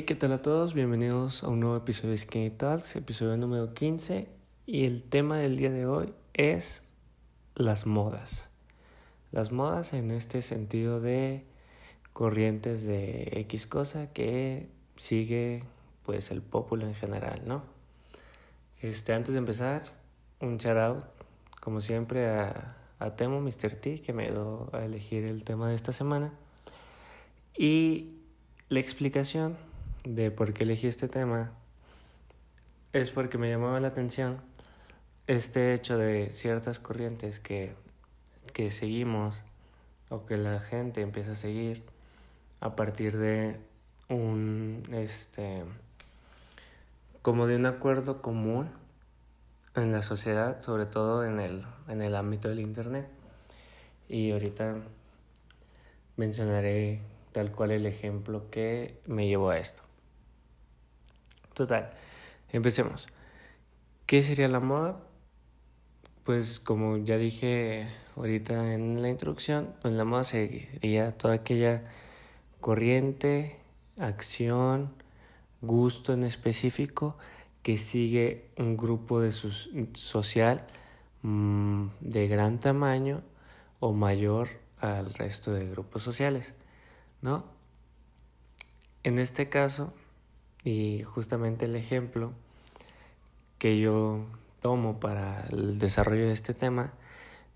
Hey, ¿qué tal a todos? Bienvenidos a un nuevo episodio de Skinny Talks, episodio número 15. Y el tema del día de hoy es las modas. Las modas en este sentido de corrientes de X cosa que sigue pues el popular en general, ¿no? Este, antes de empezar, un shout out, como siempre, a, a Temo, Mr. T, que me ayudó a elegir el tema de esta semana. Y la explicación de por qué elegí este tema es porque me llamaba la atención este hecho de ciertas corrientes que, que seguimos o que la gente empieza a seguir a partir de un este como de un acuerdo común en la sociedad, sobre todo en el, en el ámbito del internet. Y ahorita mencionaré tal cual el ejemplo que me llevó a esto. Total, empecemos. ¿Qué sería la moda? Pues como ya dije ahorita en la introducción, pues la moda sería toda aquella corriente, acción, gusto en específico que sigue un grupo de social mm, de gran tamaño o mayor al resto de grupos sociales, ¿no? En este caso, y justamente el ejemplo que yo tomo para el desarrollo de este tema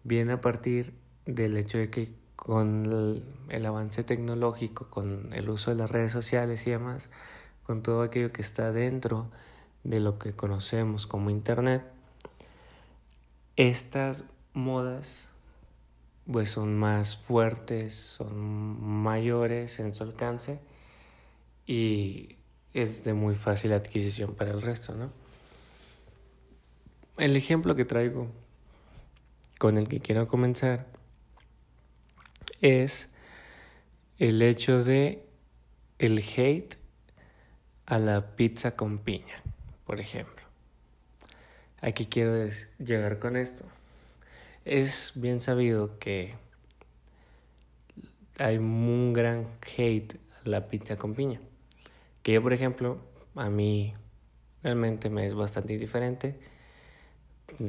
viene a partir del hecho de que con el, avance tecnológico, con el uso de las redes sociales y demás, con todo aquello que está dentro de lo que conocemos como Internet, estas modas pues son más fuertes, son mayores en su alcance y es de muy fácil adquisición para el resto, ¿no? El ejemplo que traigo con el que quiero comenzar es el hecho de el hate a la pizza con piña, por ejemplo. Aquí quiero llegar con esto. Es bien sabido que hay un gran hate a la pizza con piña. Que yo, por ejemplo, a mí realmente me es bastante indiferente.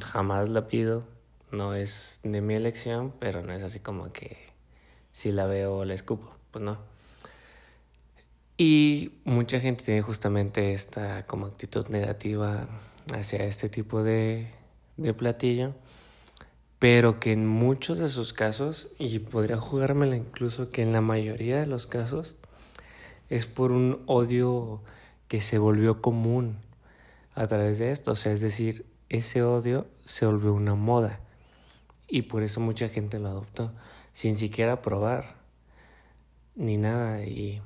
Jamás la pido. No es de mi elección, pero no es así como que si la veo la escupo. Pues no. Y mucha gente tiene justamente esta como actitud negativa hacia este tipo de, de platillo, pero que en muchos de sus casos, y podría jugármela incluso que en la mayoría de los casos, es por un odio que se volvió común a través de esto. O sea, es decir, ese odio se volvió una moda y por eso mucha gente lo adoptó, sin siquiera probar ni nada y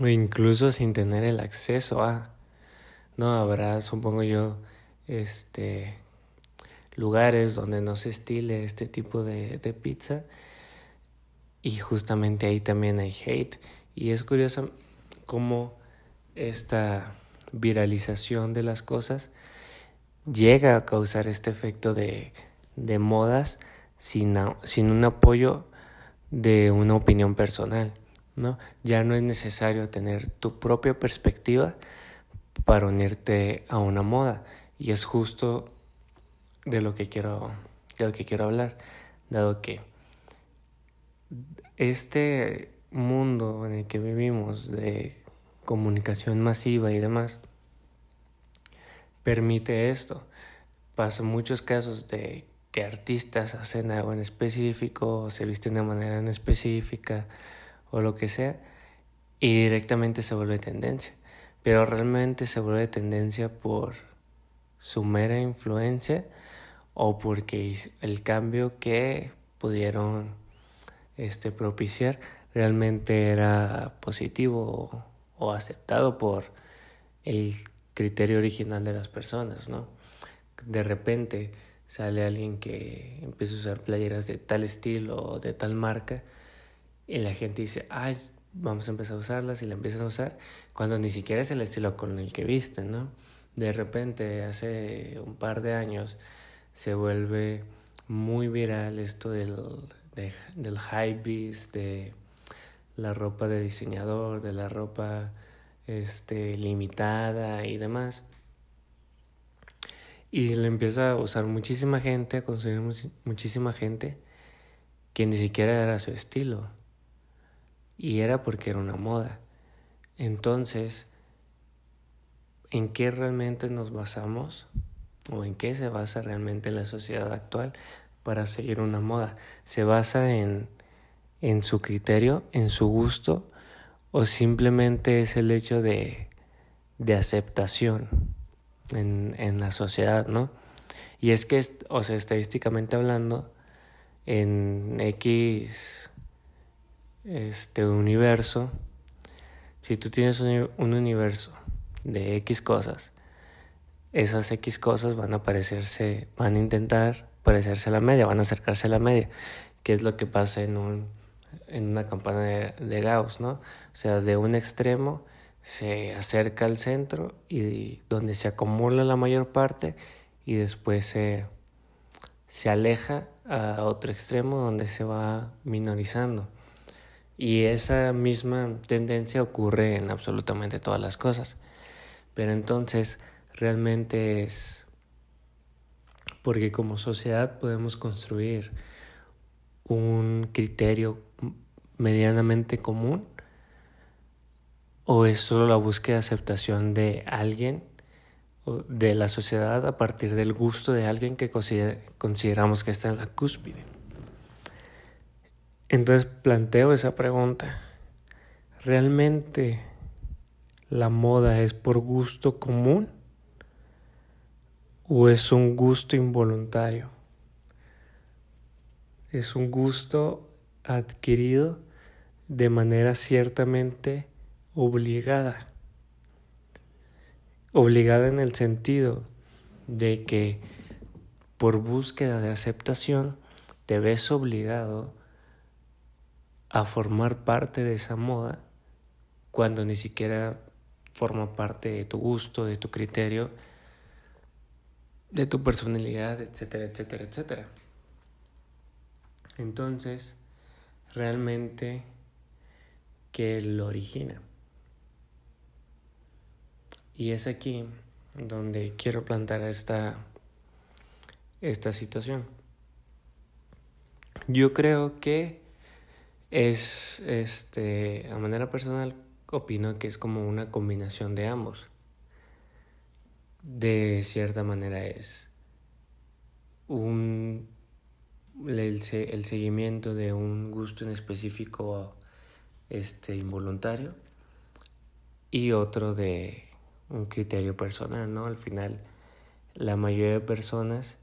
o incluso sin tener el acceso a no habrá supongo yo este lugares donde no se estile este tipo de, de pizza y justamente ahí también hay hate y es curioso cómo esta viralización de las cosas llega a causar este efecto de, de modas sin, sin un apoyo de una opinión personal. ¿no? Ya no es necesario tener tu propia perspectiva para unirte a una moda. Y es justo de lo que quiero, de lo que quiero hablar, dado que este mundo en el que vivimos de comunicación masiva y demás permite esto. Pasa muchos casos de que artistas hacen algo en específico, o se visten de manera en específica o lo que sea, y directamente se vuelve tendencia. Pero realmente se vuelve tendencia por su mera influencia o porque el cambio que pudieron este, propiciar realmente era positivo o, aceptado por el criterio original de las personas, ¿no? De repente sale alguien que empieza a usar playeras de tal estilo o de tal marca y la gente dice, ay, vamos a empezar a usarlas y la empiezan a usar cuando ni siquiera es el estilo con el que visten, ¿no? De repente, hace un par de años, se vuelve muy viral esto del, de, del high beast, de la ropa de diseñador, de la ropa este, limitada y demás. Y le empieza a usar muchísima gente, a consumir muchísima gente que ni siquiera era su estilo. Y era porque era una moda. Entonces, ¿en qué realmente nos basamos? ¿O en qué se basa realmente la sociedad actual para seguir una moda? ¿Se basa en, en su criterio, en su gusto? ¿O simplemente es el hecho de, de aceptación? en, la sociedad, ¿no? Y es que, o sea, estadísticamente hablando, en X este universo, si tú tienes un, universo de X cosas, esas X cosas van a parecerse, van a intentar parecerse a la media, van a acercarse a la media, que es lo que pasa en un en una campana de, Gauss, ¿no? O sea, de un extremo se acerca al centro y donde se acumula la mayor parte y después se, se aleja a otro extremo donde se va minorizando. Y esa misma tendencia ocurre en absolutamente todas las cosas. Pero entonces realmente es porque como sociedad podemos construir un criterio medianamente común ¿O es solo la búsqueda de aceptación de alguien, de la sociedad, a partir del gusto de alguien que consideramos que está en la cúspide? Entonces planteo esa pregunta. ¿Realmente la moda es por gusto común o es un gusto involuntario? Es un gusto adquirido de manera ciertamente obligada. Obligada en el sentido de que por búsqueda de aceptación te ves obligado a formar parte de esa moda cuando ni siquiera forma parte de tu gusto, de tu criterio, de tu personalidad, etcétera, etcétera, etcétera. Entonces, realmente, ¿qué lo origina? Y es aquí donde quiero plantar esta, esta situación. Yo creo que es, este, a manera personal, opino que es como una combinación de ambos. De cierta manera es un, el, el seguimiento de un gusto en específico este, involuntario y otro de un criterio personal, ¿no? Al final, la mayoría de personas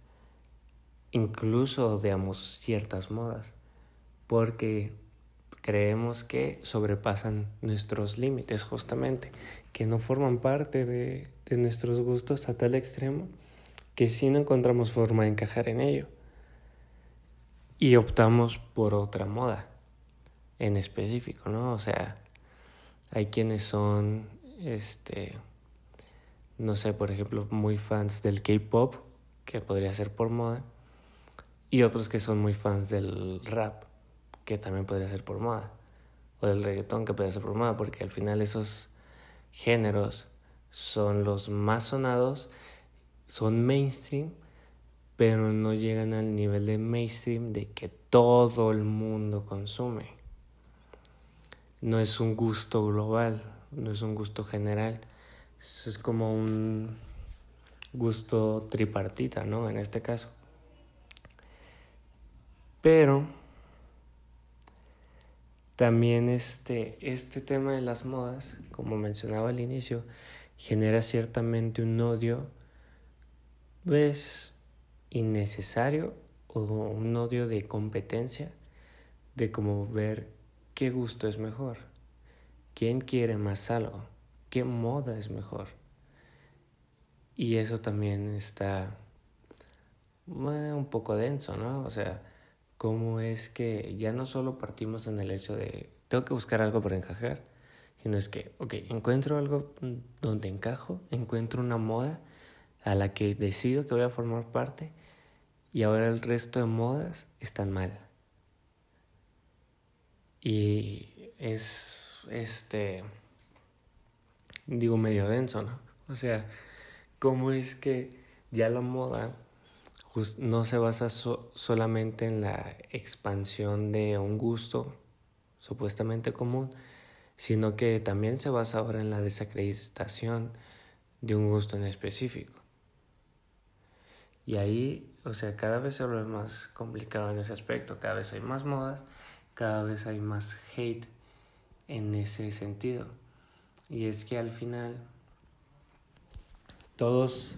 incluso odiamos ciertas modas porque creemos que sobrepasan nuestros límites justamente, que no forman parte de, de nuestros gustos a tal extremo que sí no encontramos forma de encajar en ello y optamos por otra moda en específico, ¿no? O sea, hay quienes son este no sé, por ejemplo, muy fans del K-pop, que podría ser por moda, y otros que son muy fans del rap, que también podría ser por moda, o del reggaetón, que podría ser por moda, porque al final esos géneros son los más sonados, son mainstream, pero no llegan al nivel de mainstream de que todo el mundo consume. No es un gusto global, no es un gusto general es como un gusto tripartita, ¿no? En este caso. Pero también este, este tema de las modas, como mencionaba al inicio, genera ciertamente un odio, pues, innecesario o un odio de competencia, de como ver qué gusto es mejor, quién quiere más algo qué moda es mejor. Y eso también está un poco denso, ¿no? O sea, cómo es que ya no solo partimos en el hecho de tengo que buscar algo para encajar, sino es que, ok, encuentro algo donde encajo, encuentro una moda a la que decido que voy a formar parte y ahora el resto de modas están mal. Y es este digo medio denso, ¿no? O sea, ¿cómo es que ya la moda no se basa solamente en la expansión de un gusto supuestamente común, sino que también se basa ahora en la desacreditación de un gusto en específico. Y ahí, o sea, cada vez se vuelve más complicado en ese aspecto, cada vez hay más modas, cada vez hay más hate en ese sentido. Y es que al final todos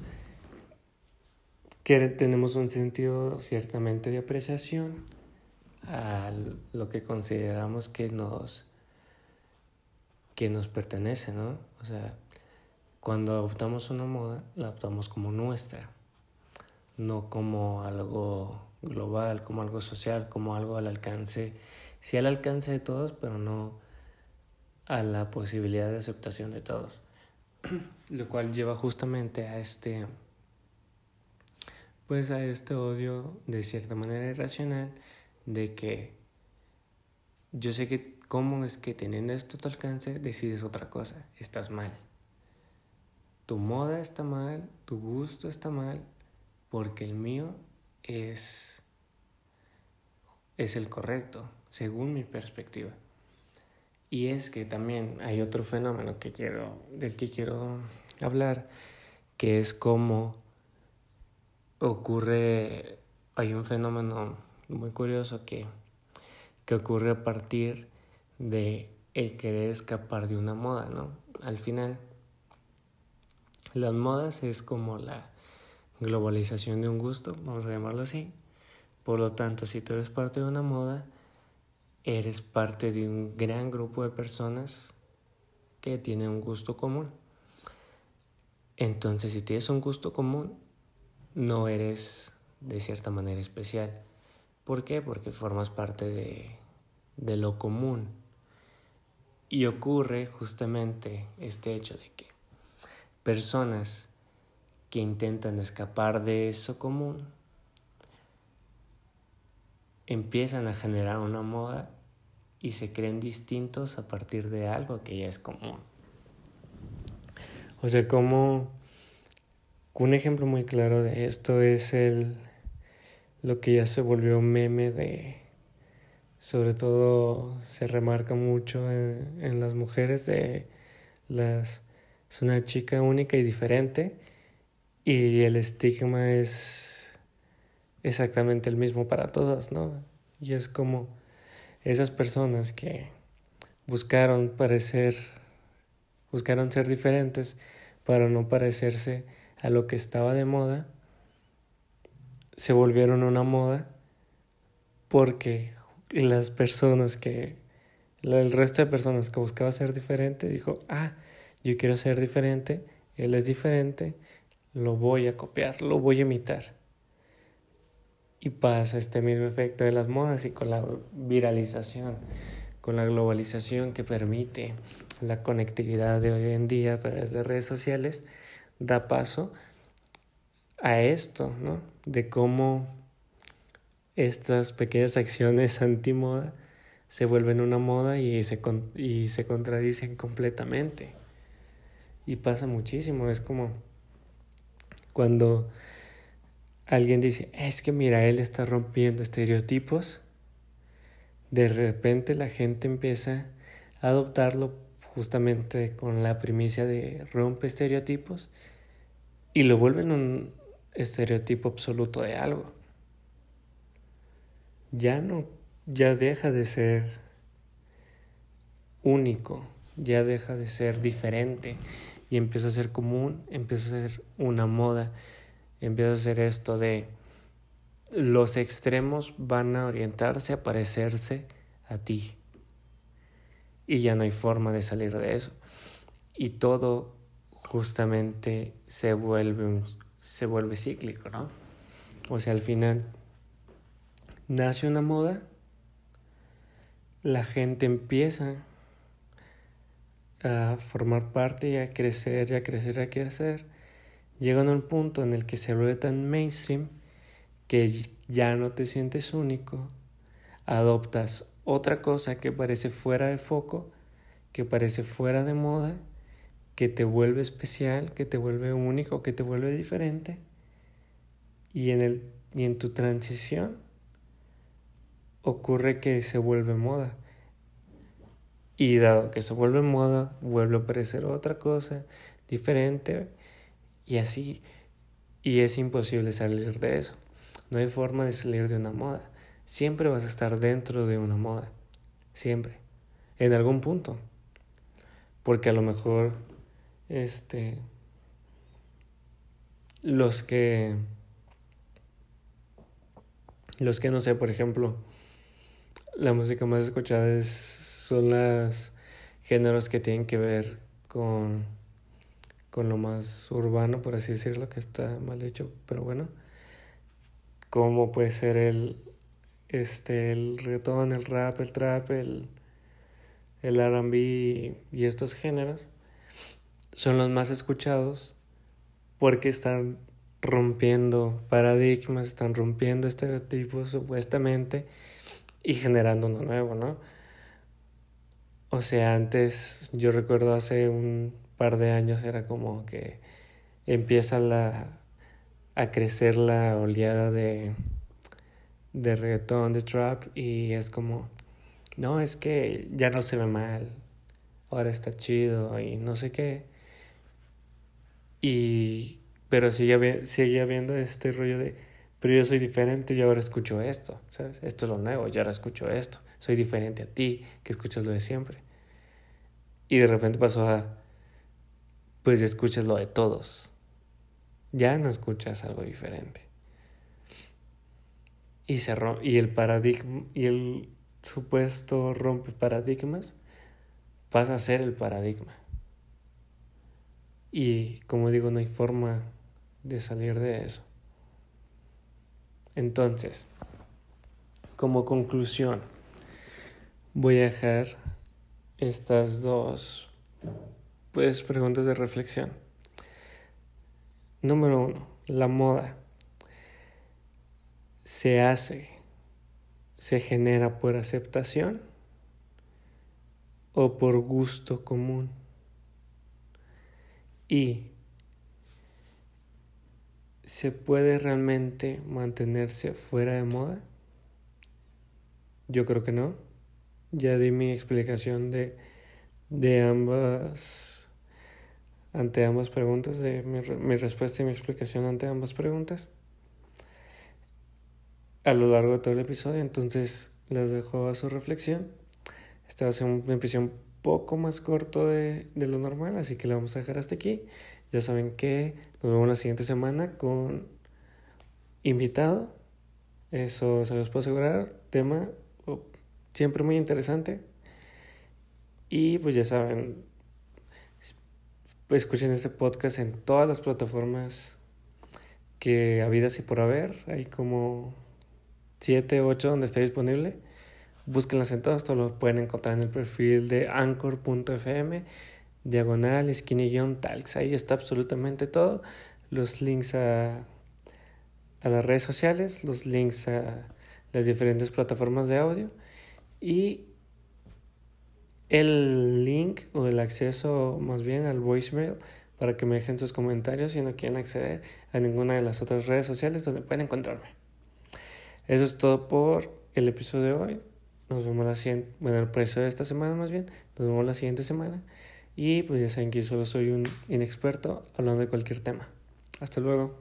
tenemos un sentido ciertamente de apreciación a lo que consideramos que nos que nos pertenece, ¿no? O sea, cuando adoptamos una moda, la adoptamos como nuestra, no como algo global, como algo social, como algo al alcance, sí al alcance de todos, pero no a la posibilidad de aceptación de todos. Lo cual lleva justamente a este pues a este odio de cierta manera irracional de que yo sé que cómo es que teniendo esto a tu alcance decides otra cosa, estás mal. Tu moda está mal, tu gusto está mal, porque el mío es es el correcto, según mi perspectiva. Y es que también hay otro fenómeno que quiero, del que quiero hablar, que es cómo ocurre, hay un fenómeno muy curioso que, que ocurre a partir de el querer escapar de una moda, ¿no? Al final, las modas es como la globalización de un gusto, vamos a llamarlo así. Por lo tanto, si tú eres parte de una moda, eres parte de un gran grupo de personas que tienen un gusto común. Entonces, si tienes un gusto común, no eres de cierta manera especial. ¿Por qué? Porque formas parte de, de lo común. Y ocurre justamente este hecho de que personas que intentan escapar de eso común empiezan a generar una moda y se creen distintos a partir de algo que ya es común. O sea, como un ejemplo muy claro de esto es el lo que ya se volvió meme de sobre todo se remarca mucho en, las mujeres de las es una chica única y diferente y el estigma es exactamente el mismo para todas, ¿no? Y es como esas personas que buscaron parecer buscaron ser diferentes para no parecerse a lo que estaba de moda, se volvieron una moda porque las personas que, el resto de personas que buscaba ser diferente, dijo, ah, yo quiero ser diferente, él es diferente, lo voy a copiar, lo voy a imitar. Y pasa este mismo efecto de las modas y con la viralización, con la globalización que permite la conectividad de hoy en día a través de redes sociales, da paso a esto, ¿no? De cómo estas pequeñas acciones antimoda se vuelven una moda y se, y se contradicen completamente. Y pasa muchísimo, es como cuando alguien dice, es que mira, él está rompiendo estereotipos, de repente la gente empieza a adoptarlo justamente con la primicia de rompe estereotipos y lo vuelven un estereotipo absoluto de algo. Ya no, ya deja de ser único, ya deja de ser diferente y empieza a ser común, empieza a ser una moda, empieza a ser esto de los extremos van a orientarse a parecerse a ti y ya no hay forma de salir de eso. Y todo justamente se vuelve, se vuelve cíclico, ¿no? O sea, al final nace una moda, la gente empieza a formar parte y a crecer y a crecer y a crecer, llegan a un punto en el que se vuelve tan mainstream que ya no te sientes único, adoptas otra cosa que parece fuera de foco, que parece fuera de moda que te vuelve especial, que te vuelve único, que te vuelve diferente. Y en, el, y en tu transición ocurre que se vuelve moda. Y dado que se vuelve moda, vuelve a aparecer otra cosa diferente y así. Y es imposible salir de eso. No hay forma de salir de una moda. Siempre vas a estar dentro de una moda. Siempre. En algún punto. Porque a lo mejor, este, los que, los que no sé, por ejemplo, la música más escuchada es, son los géneros que tienen que ver con, con lo más urbano, por así decirlo, que está mal dicho, pero bueno, como puede ser el, este, el reggaetón, el rap, el trap, el, el RB y estos géneros son los más escuchados porque están rompiendo paradigmas, están rompiendo estereotipos supuestamente y generando uno nuevo, ¿no? O sea, antes, yo recuerdo hace un par de años era como que empieza la, a crecer la oleada de, de reggaetón, de trap y es como, no, es que ya no se ve mal, ahora está chido y no sé qué. Y, pero sigue, sigue habiendo este rollo de, pero yo soy diferente y ahora escucho esto, ¿sabes? Esto es lo nuevo, y ahora escucho esto. Soy diferente a ti, que escuchas lo de siempre. Y de repente pasó a, pues escuchas lo de todos. Ya no escuchas algo diferente. Y, se y el paradigma, y el supuesto rompe paradigmas pasa a ser el paradigma. Y como digo, no hay forma de salir de eso. Entonces, como conclusión, voy a dejar estas dos pues preguntas de reflexión. Número uno, la moda se hace, se genera por aceptación o por gusto común. Y ¿se puede realmente mantenerse fuera de moda? Yo creo que no. Ya di mi explicación de, de ambas, ante ambas preguntas, de mi, mi respuesta y mi explicación ante ambas preguntas a lo largo de todo el episodio, entonces las dejo a su reflexión. Esta va a ser un episodio un poco más corto de, de lo normal, así que lo vamos a dejar hasta aquí. Ya saben que nos vemos la siguiente semana con invitado. Eso se los puedo asegurar. Tema oh, siempre muy interesante. Y pues ya saben, escuchen este podcast en todas las plataformas que habidas y por haber. Hay como 7, 8 donde está disponible. Búsquenlas en todas, todo lo pueden encontrar en el perfil de anchor.fm diagonal, skinny-talks. Ahí está absolutamente todo. Los links a, a las redes sociales, los links a las diferentes plataformas de audio y el link o el acceso más bien al voicemail para que me dejen sus comentarios si no quieren acceder a ninguna de las otras redes sociales donde pueden encontrarme. Eso es todo por el episodio de hoy. Nos vemos la siguiente, bueno, el episodio de esta semana más bien. Nos vemos la siguiente semana. Y pues ya saben que yo solo soy un inexperto hablando de cualquier tema. Hasta luego.